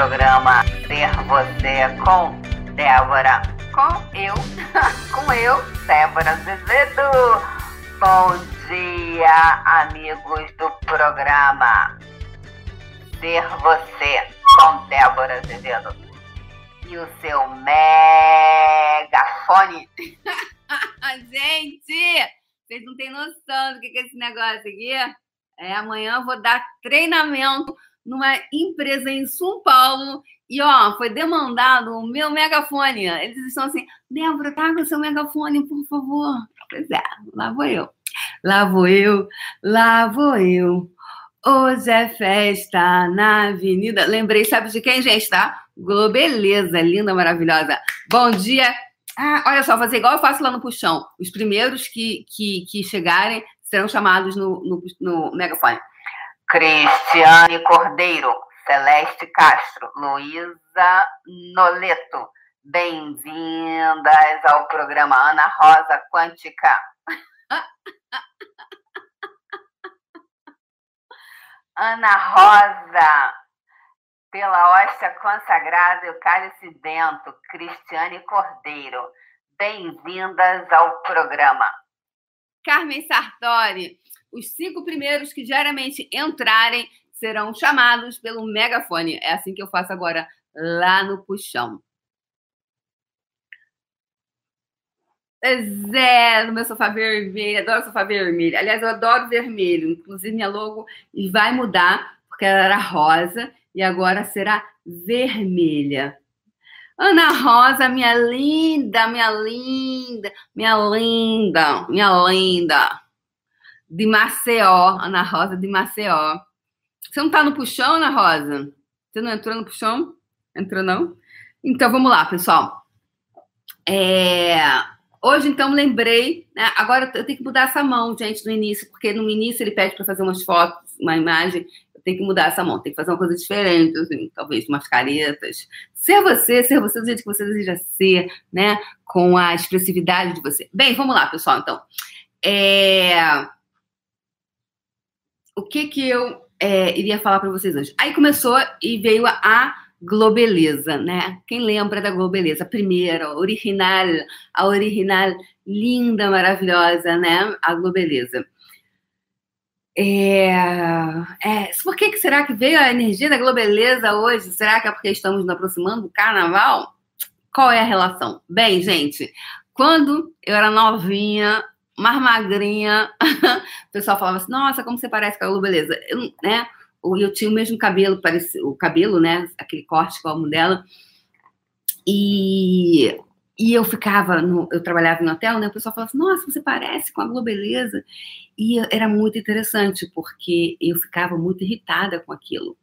programa Ser Você com Débora. Com eu, com eu, Débora Azevedo. Bom dia, amigos do programa Ser Você com Débora Azevedo. E o seu megafone. Gente, vocês não têm noção do que é esse negócio aqui. É, amanhã eu vou dar treinamento numa empresa em São Paulo e, ó, foi demandado o meu megafone. Eles estão assim, Débora, tá com o seu megafone, por favor. Pois é, lá vou eu. Lá vou eu, lá vou eu. Hoje é festa na avenida. Lembrei, sabe de quem, gente, tá? Globeleza, linda, maravilhosa. Bom dia. Ah, olha só, fazer igual eu faço lá no Puxão. Os primeiros que, que, que chegarem serão chamados no, no, no megafone. Cristiane Cordeiro, Celeste Castro, Luísa Noleto. Bem-vindas ao programa Ana Rosa Quântica. Ana Rosa, pela hóstia consagrada e o cálice bento, Cristiane Cordeiro. Bem-vindas ao programa. Carmen Sartori, os cinco primeiros que diariamente entrarem serão chamados pelo megafone. É assim que eu faço agora lá no puxão. Zé, no meu sofá vermelho, adoro sofá vermelho. Aliás, eu adoro vermelho. Inclusive, minha logo vai mudar, porque ela era rosa e agora será vermelha. Ana Rosa, minha linda, minha linda, minha linda, minha linda de Maceió, Ana Rosa de Maceió. Você não tá no puxão, Ana Rosa? Você não entrou no puxão? Entrou não? Então vamos lá, pessoal. É... Hoje, então, lembrei. Né? Agora eu tenho que mudar essa mão, gente, no início, porque no início ele pede para fazer umas fotos, uma imagem. Tenho que mudar essa mão, tem que fazer uma coisa diferente, assim, talvez umas caretas. Ser você, ser você do jeito que você deseja ser, né? Com a expressividade de você. Bem, vamos lá, pessoal, então. É o que que eu é, iria falar para vocês hoje? Aí começou e veio a, a Globeleza, né? Quem lembra da Globeleza? A primeira, a original, a original, linda, maravilhosa, né? A Globeleza. É, é, por que, que será que veio a energia da Globeleza hoje? Será que é porque estamos nos aproximando do carnaval? Qual é a relação? Bem, gente, quando eu era novinha, mais magrinha. o pessoal falava assim: nossa, como você parece com a Lu, beleza. Eu, né? Eu tinha o mesmo cabelo, o cabelo, né? Aquele corte como dela. E, e eu ficava, no, eu trabalhava no hotel, né? O pessoal falava assim: nossa, você parece com a Globeleza. E era muito interessante, porque eu ficava muito irritada com aquilo.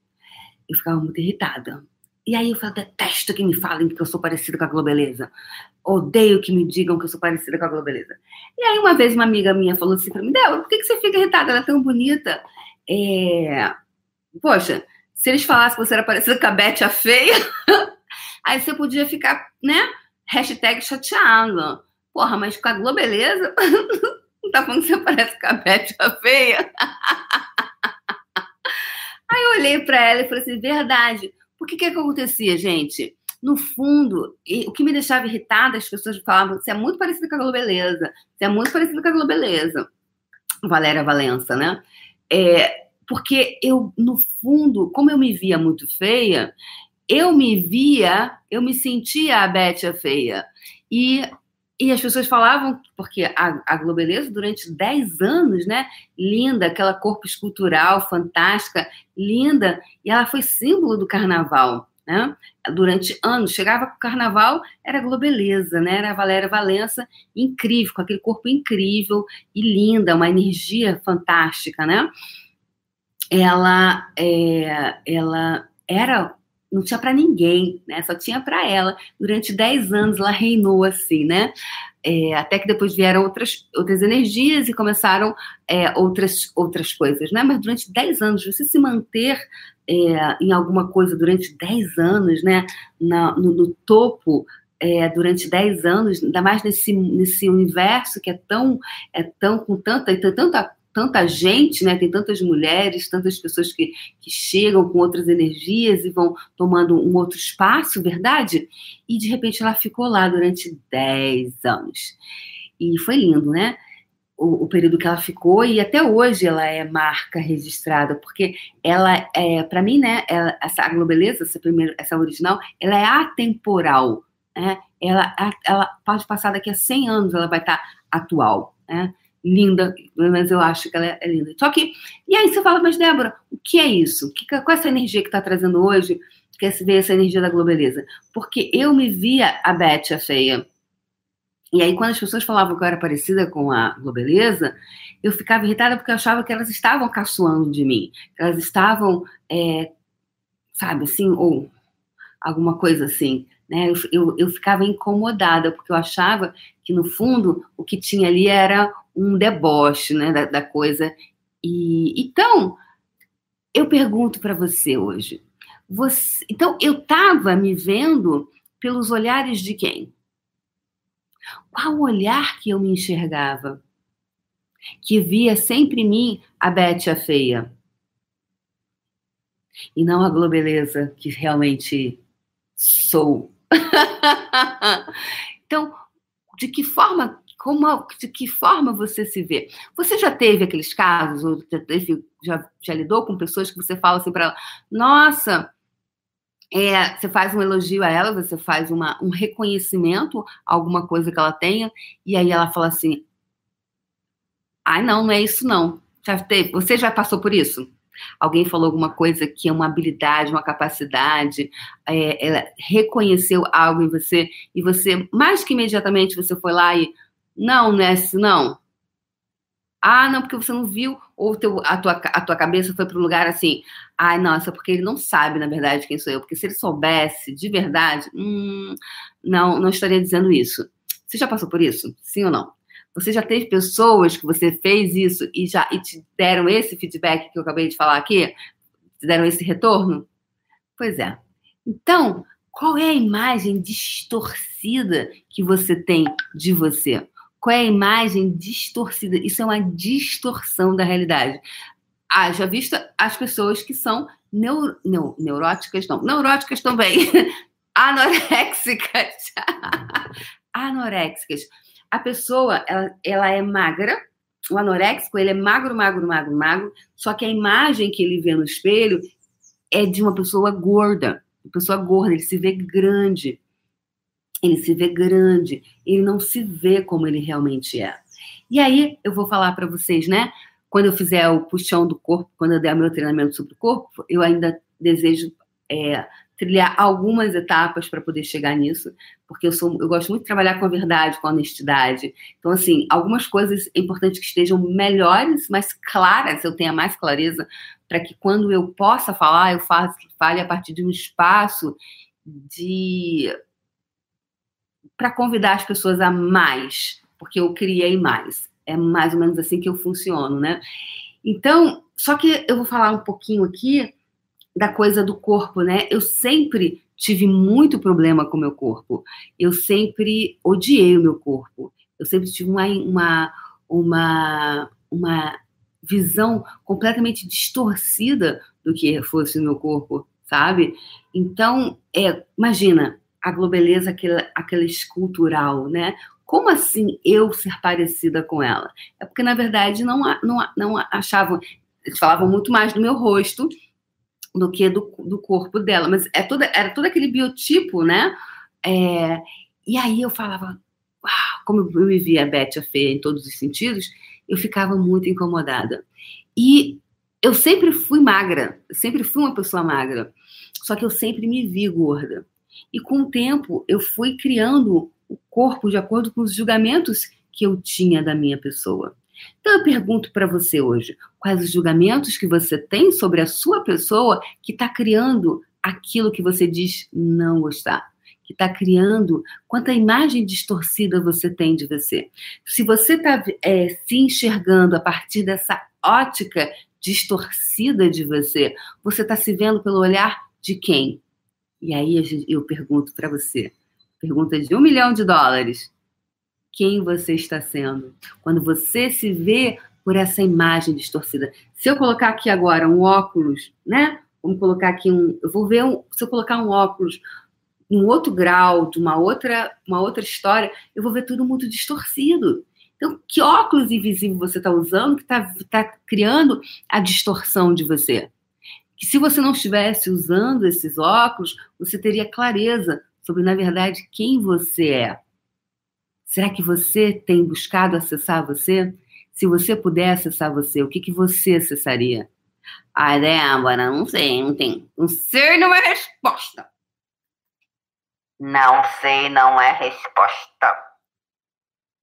Eu ficava muito irritada. E aí eu falo, detesto que me falem que eu sou parecida com a Globeleza. Odeio que me digam que eu sou parecida com a Globeleza. E aí uma vez uma amiga minha falou assim pra mim, Débora, por que, que você fica irritada? Ela é tão bonita. É... Poxa, se eles falassem que você era parecida com a Beth a feia, aí você podia ficar, né? Hashtag chateada. Porra, mas com a Globeleza, não tá falando que você parece com a Beth feia? aí eu olhei para ela e falei assim, verdade. Por que que acontecia, gente? No fundo, o que me deixava irritada, as pessoas falavam, você é muito parecida com a Globeleza, você é muito parecida com a Globeleza. Valéria Valença, né? É, porque eu, no fundo, como eu me via muito feia, eu me via, eu me sentia a Beth feia. E, e as pessoas falavam, porque a, a Globeleza, durante 10 anos, né? Linda, aquela corpo escultural fantástica, linda, e ela foi símbolo do carnaval né? Durante anos, chegava com o carnaval, era globeleza, né? Era a Valéria Valença, incrível, com aquele corpo incrível e linda, uma energia fantástica, né? Ela, é, ela era não tinha para ninguém, né? Só tinha para ela. Durante 10 anos ela reinou assim, né? É, até que depois vieram outras, outras energias e começaram é, outras, outras coisas, né? Mas durante 10 anos, você se manter é, em alguma coisa durante 10 anos, né? Na, no, no, topo é, durante 10 anos, ainda mais nesse, nesse universo que é tão, é tão com tanta, tanta tanta gente, né? Tem tantas mulheres, tantas pessoas que, que chegam com outras energias e vão tomando um outro espaço, verdade? E de repente ela ficou lá durante 10 anos. E foi lindo, né? O, o, período que ela ficou e até hoje ela é marca registrada, porque ela é, para mim, né, ela, essa a Globeleza, essa primeira, essa original, ela é atemporal, né? Ela, ela pode passar daqui a 100 anos, ela vai estar atual, né? Linda, mas eu acho que ela é, linda. Só que, e aí você fala, mas Débora, o que é isso? Que, qual é essa energia que está trazendo hoje? Quer se ver essa energia da globeleza? Porque eu me via a Beth, a feia. E aí, quando as pessoas falavam que eu era parecida com a globeleza, eu ficava irritada porque eu achava que elas estavam caçoando de mim. Elas estavam, é, sabe, assim, ou alguma coisa assim. Né? Eu, eu, eu, ficava incomodada, porque eu achava que, no fundo, o que tinha ali era um deboche né, da, da coisa. E Então, eu pergunto para você hoje. Você, então, eu estava me vendo pelos olhares de quem? Qual olhar que eu me enxergava? Que via sempre em mim a Bete a feia. E não a globeleza que realmente sou. então, de que forma, como, de que forma você se vê? Você já teve aqueles casos, ou já, teve, já, já lidou com pessoas que você fala assim para ela, nossa, é, você faz um elogio a ela, você faz uma, um reconhecimento a alguma coisa que ela tenha, e aí ela fala assim, ai não, não é isso não. Já teve, você já passou por isso? Alguém falou alguma coisa que é uma habilidade, uma capacidade, é, ela reconheceu algo em você e você, mais que imediatamente, você foi lá e não, né? Não. Ah, não, porque você não viu, ou teu, a, tua, a tua cabeça foi para um lugar assim. Ai, nossa, porque ele não sabe, na verdade, quem sou eu. Porque se ele soubesse de verdade, hum, não, não estaria dizendo isso. Você já passou por isso? Sim ou não? Você já teve pessoas que você fez isso e já e te deram esse feedback que eu acabei de falar aqui? Te deram esse retorno? Pois é. Então, qual é a imagem distorcida que você tem de você? Qual é a imagem distorcida? Isso é uma distorção da realidade. Ah, já visto as pessoas que são neuro, neu, neuróticas, não, neuróticas também, anoréxicas. anoréxicas a pessoa ela, ela é magra, o anoréxico ele é magro, magro, magro, magro, só que a imagem que ele vê no espelho é de uma pessoa gorda, uma pessoa gorda, ele se vê grande, ele se vê grande, ele não se vê como ele realmente é. E aí eu vou falar para vocês, né? Quando eu fizer o puxão do corpo, quando eu der meu treinamento sobre o corpo, eu ainda desejo é, trilhar algumas etapas para poder chegar nisso, porque eu sou, eu gosto muito de trabalhar com a verdade, com a honestidade. Então, assim, algumas coisas é importante que estejam melhores, mais claras, eu tenha mais clareza, para que quando eu possa falar, eu faça, fale a partir de um espaço de para convidar as pessoas a mais, porque eu criei mais. É mais ou menos assim que eu funciono, né? Então, só que eu vou falar um pouquinho aqui da coisa do corpo, né? Eu sempre tive muito problema com o meu corpo. Eu sempre odiei o meu corpo. Eu sempre tive uma, uma, uma, uma visão completamente distorcida do que fosse o meu corpo, sabe? Então, é, imagina a globeleza, aquela, aquela escultural, né? Como assim eu ser parecida com ela? É porque, na verdade, não, não, não achavam. Eles falavam muito mais do meu rosto do que do, do corpo dela. Mas é toda, era todo aquele biotipo, né? É, e aí eu falava, uau, como eu me via a Beth a feia em todos os sentidos, eu ficava muito incomodada. E eu sempre fui magra, sempre fui uma pessoa magra, só que eu sempre me vi gorda. E com o tempo eu fui criando o corpo de acordo com os julgamentos que eu tinha da minha pessoa. Então eu pergunto para você hoje, quais os julgamentos que você tem sobre a sua pessoa que está criando aquilo que você diz não gostar? Que está criando quanta imagem distorcida você tem de você. Se você está é, se enxergando a partir dessa ótica distorcida de você, você está se vendo pelo olhar de quem? E aí eu pergunto para você, pergunta de um milhão de dólares quem você está sendo. Quando você se vê por essa imagem distorcida. Se eu colocar aqui agora um óculos, né? Vamos colocar aqui um. Eu vou ver um, se eu colocar um óculos um outro grau, de uma outra, uma outra história, eu vou ver tudo muito distorcido. Então, que óculos invisível você está usando que está tá criando a distorção de você? Que se você não estivesse usando esses óculos, você teria clareza sobre, na verdade, quem você é. Será que você tem buscado acessar você? Se você puder acessar você, o que, que você acessaria? Ah, Débora, não sei, não tem. Não sei não é resposta. Não sei não é resposta.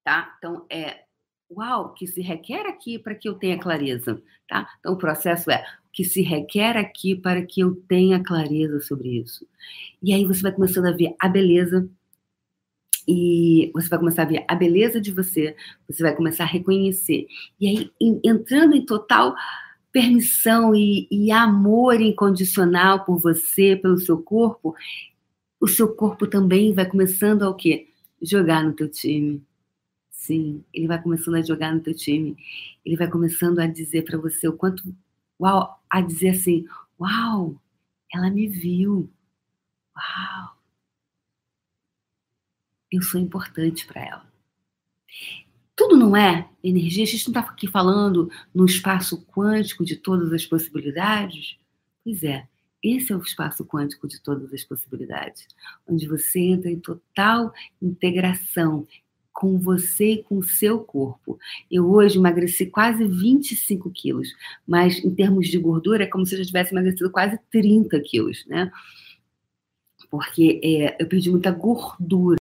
Tá? Então, é uau, que se requer aqui para que eu tenha clareza, tá? Então, o processo é o que se requer aqui para que eu tenha clareza sobre isso. E aí você vai começando a ver a beleza e você vai começar a ver a beleza de você, você vai começar a reconhecer. E aí, entrando em total permissão e, e amor incondicional por você, pelo seu corpo, o seu corpo também vai começando a o quê? Jogar no teu time. Sim, ele vai começando a jogar no teu time. Ele vai começando a dizer para você o quanto, uau, a dizer assim, uau, ela me viu. Uau, eu sou importante para ela. Tudo não é energia. A gente não está aqui falando no espaço quântico de todas as possibilidades. Pois é, esse é o espaço quântico de todas as possibilidades, onde você entra em total integração com você e com o seu corpo. Eu hoje emagreci quase 25 quilos, mas em termos de gordura é como se eu já tivesse emagrecido quase 30 quilos, né? Porque é, eu perdi muita gordura.